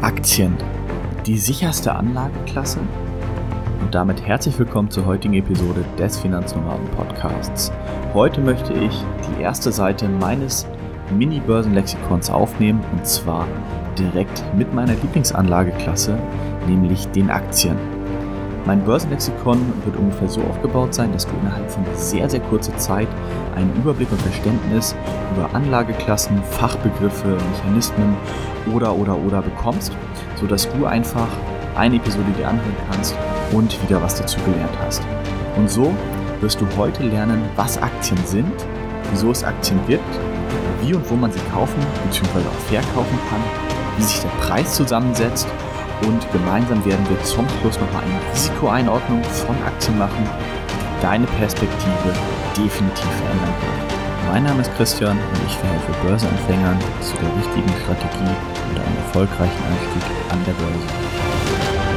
Aktien, die sicherste Anlageklasse? Und damit herzlich willkommen zur heutigen Episode des Finanznomaden Podcasts. Heute möchte ich die erste Seite meines Mini-Börsenlexikons aufnehmen und zwar direkt mit meiner Lieblingsanlageklasse, nämlich den Aktien. Mein Börsenlexikon wird ungefähr so aufgebaut sein, dass du innerhalb von sehr, sehr kurzer Zeit einen Überblick und Verständnis über Anlageklassen, Fachbegriffe, Mechanismen oder oder oder bekommst, sodass du einfach eine Episode dir anhören kannst und wieder was dazu gelernt hast. Und so wirst du heute lernen, was Aktien sind, wieso es Aktien gibt, wie und wo man sie kaufen bzw. auch verkaufen kann, wie sich der Preis zusammensetzt und gemeinsam werden wir zum Schluss nochmal eine Risikoeinordnung von Aktien machen, die deine Perspektive definitiv verändern wird. Mein Name ist Christian und ich verhelfe Börseanfängern zu der richtigen Strategie und einem erfolgreichen Einstieg an der Börse.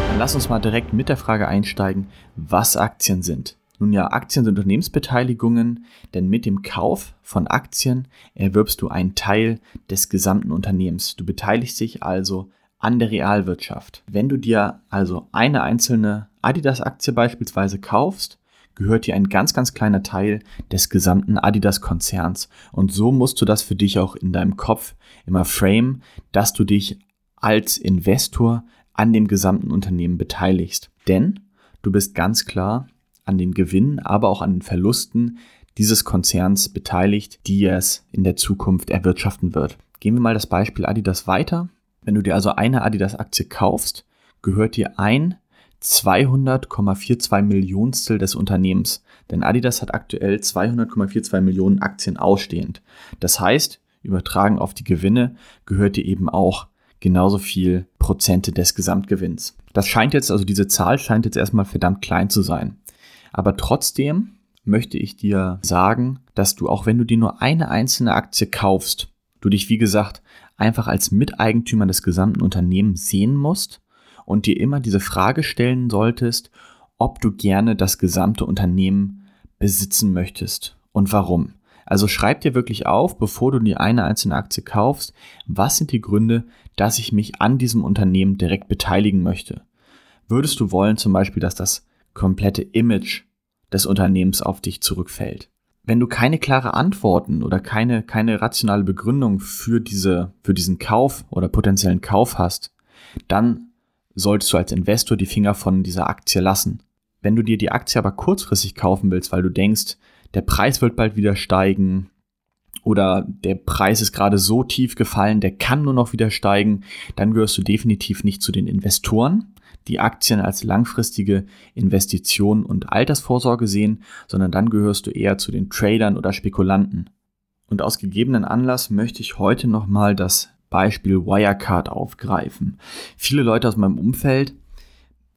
Dann lass uns mal direkt mit der Frage einsteigen, was Aktien sind. Nun ja, Aktien sind Unternehmensbeteiligungen, denn mit dem Kauf von Aktien erwirbst du einen Teil des gesamten Unternehmens. Du beteiligst dich also an der Realwirtschaft. Wenn du dir also eine einzelne Adidas-Aktie beispielsweise kaufst, gehört dir ein ganz, ganz kleiner Teil des gesamten Adidas-Konzerns. Und so musst du das für dich auch in deinem Kopf immer frame, dass du dich als Investor an dem gesamten Unternehmen beteiligst. Denn du bist ganz klar an den Gewinnen, aber auch an den Verlusten dieses Konzerns beteiligt, die es in der Zukunft erwirtschaften wird. Gehen wir mal das Beispiel Adidas weiter. Wenn du dir also eine Adidas-Aktie kaufst, gehört dir ein 200,42 Millionstel des Unternehmens. Denn Adidas hat aktuell 200,42 Millionen Aktien ausstehend. Das heißt, übertragen auf die Gewinne gehört dir eben auch genauso viel Prozente des Gesamtgewinns. Das scheint jetzt, also diese Zahl scheint jetzt erstmal verdammt klein zu sein. Aber trotzdem möchte ich dir sagen, dass du, auch wenn du dir nur eine einzelne Aktie kaufst, du dich, wie gesagt, einfach als Miteigentümer des gesamten Unternehmens sehen musst und dir immer diese Frage stellen solltest, ob du gerne das gesamte Unternehmen besitzen möchtest und warum. Also schreib dir wirklich auf, bevor du dir eine einzelne Aktie kaufst, was sind die Gründe, dass ich mich an diesem Unternehmen direkt beteiligen möchte. Würdest du wollen zum Beispiel, dass das komplette Image des Unternehmens auf dich zurückfällt? Wenn du keine klare Antworten oder keine, keine rationale Begründung für, diese, für diesen Kauf oder potenziellen Kauf hast, dann solltest du als Investor die Finger von dieser Aktie lassen. Wenn du dir die Aktie aber kurzfristig kaufen willst, weil du denkst, der Preis wird bald wieder steigen oder der Preis ist gerade so tief gefallen, der kann nur noch wieder steigen, dann gehörst du definitiv nicht zu den Investoren, die Aktien als langfristige Investition und Altersvorsorge sehen, sondern dann gehörst du eher zu den Tradern oder Spekulanten. Und aus gegebenen Anlass möchte ich heute nochmal das Beispiel Wirecard aufgreifen. Viele Leute aus meinem Umfeld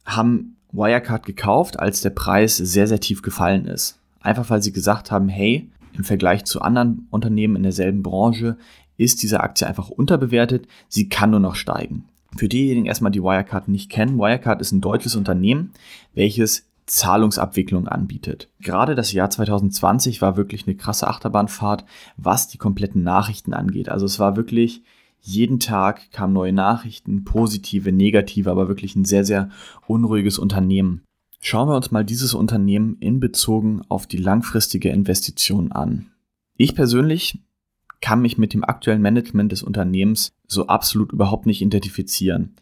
haben Wirecard gekauft, als der Preis sehr, sehr tief gefallen ist. Einfach weil sie gesagt haben, hey, im Vergleich zu anderen Unternehmen in derselben Branche ist diese Aktie einfach unterbewertet, sie kann nur noch steigen. Für diejenigen erstmal, die Wirecard nicht kennen, Wirecard ist ein deutsches Unternehmen, welches Zahlungsabwicklung anbietet. Gerade das Jahr 2020 war wirklich eine krasse Achterbahnfahrt, was die kompletten Nachrichten angeht. Also es war wirklich jeden Tag kamen neue Nachrichten, positive, negative, aber wirklich ein sehr, sehr unruhiges Unternehmen. Schauen wir uns mal dieses Unternehmen in Bezogen auf die langfristige Investition an. Ich persönlich kann mich mit dem aktuellen Management des Unternehmens so absolut überhaupt nicht identifizieren.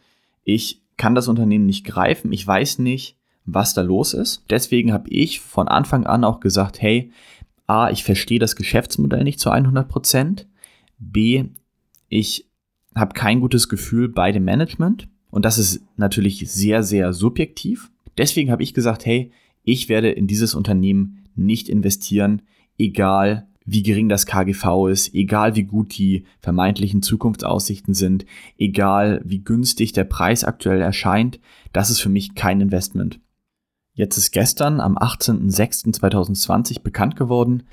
Ich kann das Unternehmen nicht greifen, ich weiß nicht, was da los ist. Deswegen habe ich von Anfang an auch gesagt, hey, A, ich verstehe das Geschäftsmodell nicht zu 100%, Prozent. B, ich habe kein gutes Gefühl bei dem Management und das ist natürlich sehr, sehr subjektiv. Deswegen habe ich gesagt, hey, ich werde in dieses Unternehmen nicht investieren, egal wie gering das KGV ist, egal wie gut die vermeintlichen Zukunftsaussichten sind, egal wie günstig der Preis aktuell erscheint, das ist für mich kein Investment. Jetzt ist gestern am 18.06.2020 bekannt geworden,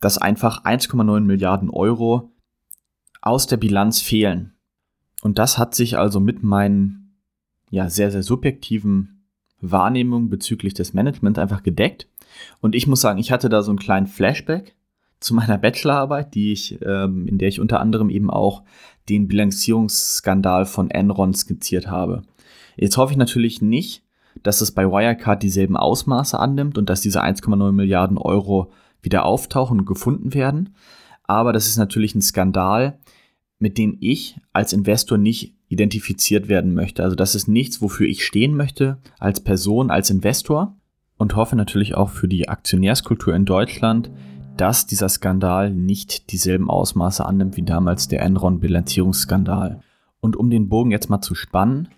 dass einfach 1,9 Milliarden Euro aus der Bilanz fehlen. Und das hat sich also mit meinen ja sehr, sehr subjektiven Wahrnehmungen bezüglich des Managements einfach gedeckt. Und ich muss sagen, ich hatte da so einen kleinen Flashback zu meiner Bachelorarbeit, die ich, ähm, in der ich unter anderem eben auch den Bilanzierungsskandal von Enron skizziert habe. Jetzt hoffe ich natürlich nicht, dass es bei Wirecard dieselben Ausmaße annimmt und dass diese 1,9 Milliarden Euro wieder auftauchen und gefunden werden. Aber das ist natürlich ein Skandal, mit dem ich als Investor nicht identifiziert werden möchte. Also das ist nichts, wofür ich stehen möchte als Person, als Investor und hoffe natürlich auch für die Aktionärskultur in Deutschland, dass dieser Skandal nicht dieselben Ausmaße annimmt wie damals der Enron-Bilanzierungsskandal. Und um den Bogen jetzt mal zu spannen,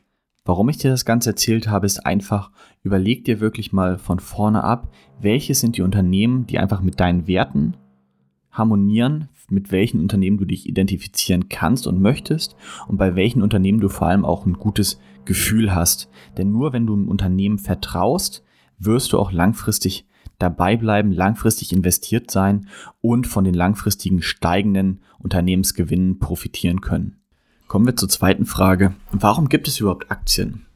warum ich dir das Ganze erzählt habe, ist einfach, überleg dir wirklich mal von vorne ab, welche sind die Unternehmen, die einfach mit deinen Werten harmonieren, mit welchen Unternehmen du dich identifizieren kannst und möchtest und bei welchen Unternehmen du vor allem auch ein gutes Gefühl hast. Denn nur wenn du einem Unternehmen vertraust, wirst du auch langfristig dabei bleiben, langfristig investiert sein und von den langfristigen steigenden Unternehmensgewinnen profitieren können. Kommen wir zur zweiten Frage. Warum gibt es überhaupt Aktien?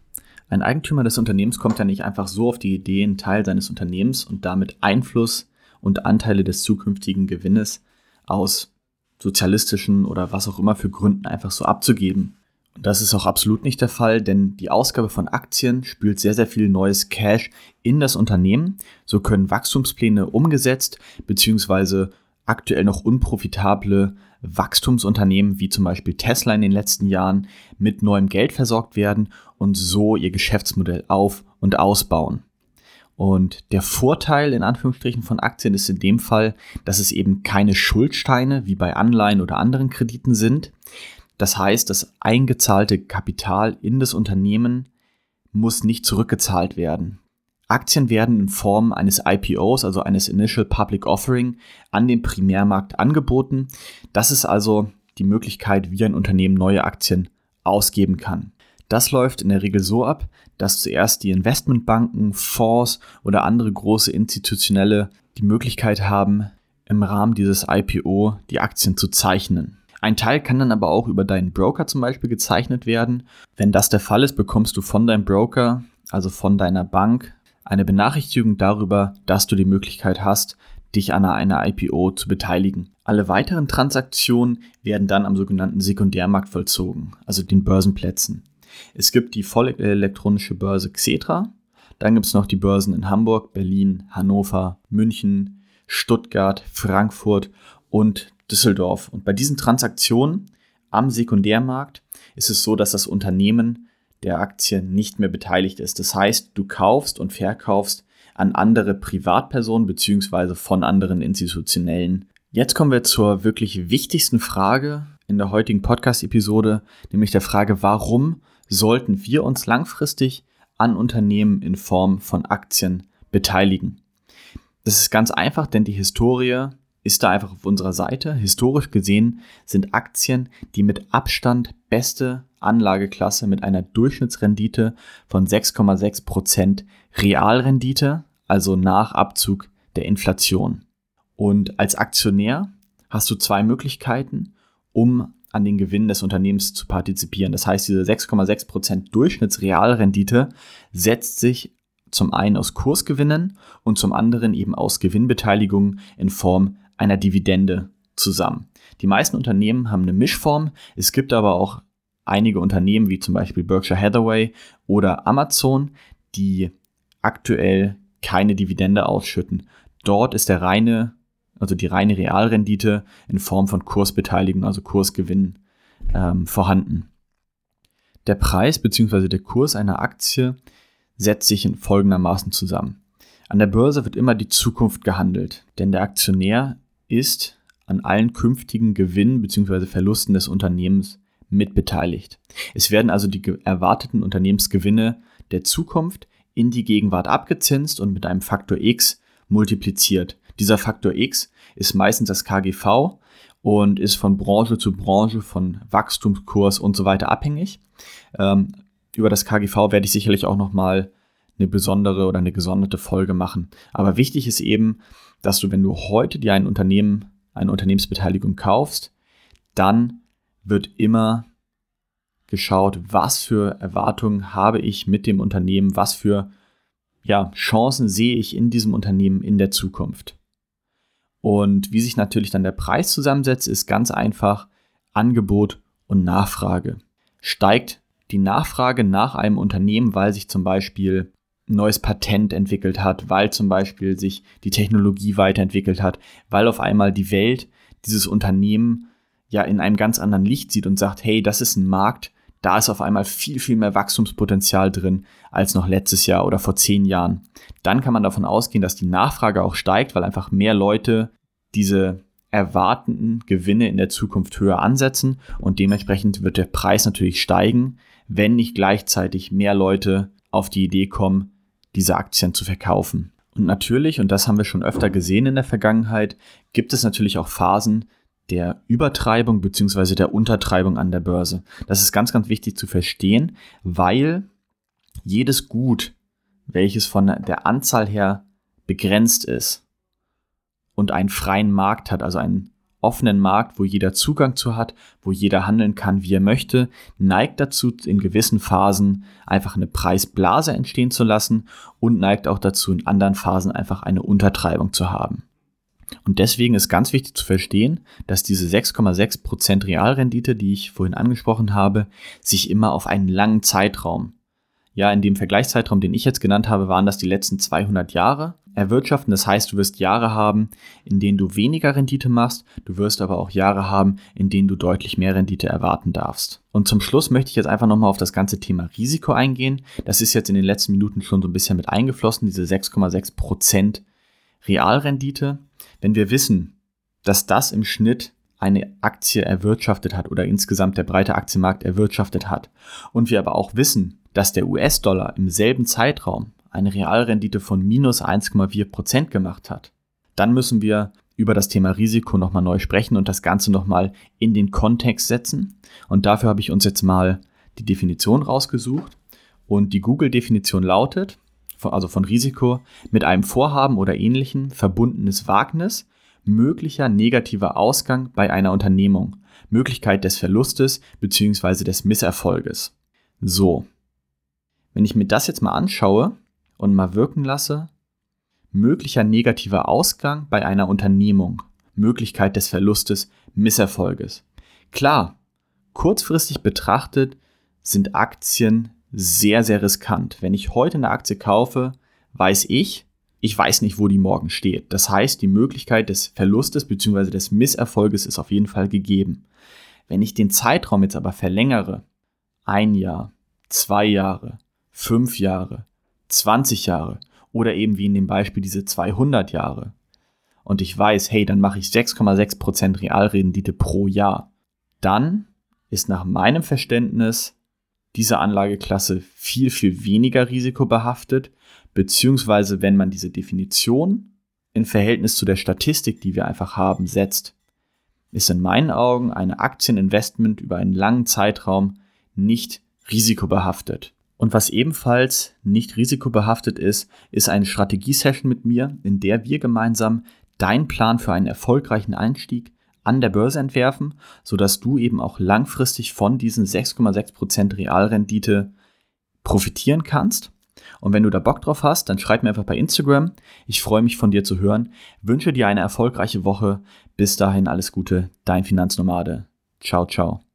Ein Eigentümer des Unternehmens kommt ja nicht einfach so auf die Idee, einen Teil seines Unternehmens und damit Einfluss und Anteile des zukünftigen Gewinnes aus sozialistischen oder was auch immer für Gründen einfach so abzugeben. Das ist auch absolut nicht der Fall, denn die Ausgabe von Aktien spült sehr, sehr viel neues Cash in das Unternehmen. So können Wachstumspläne umgesetzt bzw. aktuell noch unprofitable Wachstumsunternehmen wie zum Beispiel Tesla in den letzten Jahren mit neuem Geld versorgt werden und so ihr Geschäftsmodell auf und ausbauen. Und der Vorteil in Anführungsstrichen von Aktien ist in dem Fall, dass es eben keine Schuldsteine wie bei Anleihen oder anderen Krediten sind. Das heißt, das eingezahlte Kapital in das Unternehmen muss nicht zurückgezahlt werden. Aktien werden in Form eines IPOs, also eines Initial Public Offering, an den Primärmarkt angeboten. Das ist also die Möglichkeit, wie ein Unternehmen neue Aktien ausgeben kann. Das läuft in der Regel so ab, dass zuerst die Investmentbanken, Fonds oder andere große institutionelle die Möglichkeit haben, im Rahmen dieses IPO die Aktien zu zeichnen. Ein Teil kann dann aber auch über deinen Broker zum Beispiel gezeichnet werden. Wenn das der Fall ist, bekommst du von deinem Broker, also von deiner Bank, eine Benachrichtigung darüber, dass du die Möglichkeit hast, dich an einer IPO zu beteiligen. Alle weiteren Transaktionen werden dann am sogenannten Sekundärmarkt vollzogen, also den Börsenplätzen. Es gibt die vollelektronische Börse Xetra. Dann gibt es noch die Börsen in Hamburg, Berlin, Hannover, München, Stuttgart, Frankfurt und Düsseldorf. Und bei diesen Transaktionen am Sekundärmarkt ist es so, dass das Unternehmen der Aktie nicht mehr beteiligt ist. Das heißt, du kaufst und verkaufst an andere Privatpersonen bzw. von anderen institutionellen. Jetzt kommen wir zur wirklich wichtigsten Frage in der heutigen Podcast-Episode, nämlich der Frage, warum sollten wir uns langfristig an Unternehmen in Form von Aktien beteiligen. Das ist ganz einfach, denn die Historie ist da einfach auf unserer Seite. Historisch gesehen sind Aktien die mit Abstand beste Anlageklasse mit einer Durchschnittsrendite von 6,6% Realrendite, also nach Abzug der Inflation. Und als Aktionär hast du zwei Möglichkeiten, um an den Gewinnen des Unternehmens zu partizipieren. Das heißt, diese 6,6% Durchschnittsrealrendite setzt sich zum einen aus Kursgewinnen und zum anderen eben aus Gewinnbeteiligung in Form einer Dividende zusammen. Die meisten Unternehmen haben eine Mischform. Es gibt aber auch einige Unternehmen wie zum Beispiel Berkshire Hathaway oder Amazon, die aktuell keine Dividende ausschütten. Dort ist der reine also die reine Realrendite in Form von Kursbeteiligung, also Kursgewinn ähm, vorhanden. Der Preis bzw. der Kurs einer Aktie setzt sich in folgendermaßen zusammen. An der Börse wird immer die Zukunft gehandelt, denn der Aktionär ist an allen künftigen Gewinnen bzw. Verlusten des Unternehmens mitbeteiligt. Es werden also die erwarteten Unternehmensgewinne der Zukunft in die Gegenwart abgezinst und mit einem Faktor X multipliziert. Dieser Faktor X ist meistens das KGV und ist von Branche zu Branche, von Wachstumskurs und so weiter abhängig. Ähm, über das KGV werde ich sicherlich auch nochmal eine besondere oder eine gesonderte Folge machen. Aber wichtig ist eben, dass du, wenn du heute dir ein Unternehmen, eine Unternehmensbeteiligung kaufst, dann wird immer geschaut, was für Erwartungen habe ich mit dem Unternehmen, was für ja, Chancen sehe ich in diesem Unternehmen in der Zukunft. Und wie sich natürlich dann der Preis zusammensetzt, ist ganz einfach Angebot und Nachfrage. Steigt die Nachfrage nach einem Unternehmen, weil sich zum Beispiel neues Patent entwickelt hat, weil zum Beispiel sich die Technologie weiterentwickelt hat, weil auf einmal die Welt dieses Unternehmen ja in einem ganz anderen Licht sieht und sagt, hey, das ist ein Markt, da ist auf einmal viel, viel mehr Wachstumspotenzial drin als noch letztes Jahr oder vor zehn Jahren. Dann kann man davon ausgehen, dass die Nachfrage auch steigt, weil einfach mehr Leute diese erwartenden Gewinne in der Zukunft höher ansetzen und dementsprechend wird der Preis natürlich steigen, wenn nicht gleichzeitig mehr Leute auf die Idee kommen, diese Aktien zu verkaufen. Und natürlich, und das haben wir schon öfter gesehen in der Vergangenheit, gibt es natürlich auch Phasen der Übertreibung bzw. der Untertreibung an der Börse. Das ist ganz, ganz wichtig zu verstehen, weil jedes Gut, welches von der Anzahl her begrenzt ist und einen freien Markt hat, also einen offenen Markt, wo jeder Zugang zu hat, wo jeder handeln kann, wie er möchte, neigt dazu, in gewissen Phasen einfach eine Preisblase entstehen zu lassen und neigt auch dazu, in anderen Phasen einfach eine Untertreibung zu haben. Und deswegen ist ganz wichtig zu verstehen, dass diese 6,6% Realrendite, die ich vorhin angesprochen habe, sich immer auf einen langen Zeitraum, ja, in dem Vergleichszeitraum, den ich jetzt genannt habe, waren das die letzten 200 Jahre erwirtschaften. Das heißt, du wirst Jahre haben, in denen du weniger Rendite machst, du wirst aber auch Jahre haben, in denen du deutlich mehr Rendite erwarten darfst. Und zum Schluss möchte ich jetzt einfach nochmal auf das ganze Thema Risiko eingehen. Das ist jetzt in den letzten Minuten schon so ein bisschen mit eingeflossen, diese 6,6% Realrendite. Wenn wir wissen, dass das im Schnitt eine Aktie erwirtschaftet hat oder insgesamt der breite Aktienmarkt erwirtschaftet hat und wir aber auch wissen, dass der US-Dollar im selben Zeitraum eine Realrendite von minus 1,4% gemacht hat, dann müssen wir über das Thema Risiko nochmal neu sprechen und das Ganze nochmal in den Kontext setzen. Und dafür habe ich uns jetzt mal die Definition rausgesucht. Und die Google-Definition lautet, also von Risiko, mit einem Vorhaben oder ähnlichem verbundenes Wagnis, möglicher negativer Ausgang bei einer Unternehmung, Möglichkeit des Verlustes bzw. des Misserfolges. So, wenn ich mir das jetzt mal anschaue und mal wirken lasse, möglicher negativer Ausgang bei einer Unternehmung, Möglichkeit des Verlustes, Misserfolges. Klar, kurzfristig betrachtet sind Aktien sehr, sehr riskant. Wenn ich heute eine Aktie kaufe, weiß ich, ich weiß nicht, wo die morgen steht. Das heißt, die Möglichkeit des Verlustes bzw. des Misserfolges ist auf jeden Fall gegeben. Wenn ich den Zeitraum jetzt aber verlängere, ein Jahr, zwei Jahre, fünf Jahre, 20 Jahre oder eben wie in dem Beispiel diese 200 Jahre und ich weiß, hey, dann mache ich 6,6% Realrendite pro Jahr, dann ist nach meinem Verständnis diese Anlageklasse viel, viel weniger risikobehaftet, beziehungsweise wenn man diese Definition in Verhältnis zu der Statistik, die wir einfach haben, setzt, ist in meinen Augen eine Aktieninvestment über einen langen Zeitraum nicht risikobehaftet. Und was ebenfalls nicht risikobehaftet ist, ist eine Strategiesession mit mir, in der wir gemeinsam deinen Plan für einen erfolgreichen Einstieg an der Börse entwerfen, sodass du eben auch langfristig von diesen 6,6% Realrendite profitieren kannst. Und wenn du da Bock drauf hast, dann schreib mir einfach bei Instagram. Ich freue mich von dir zu hören. Wünsche dir eine erfolgreiche Woche. Bis dahin alles Gute, dein Finanznomade. Ciao, ciao.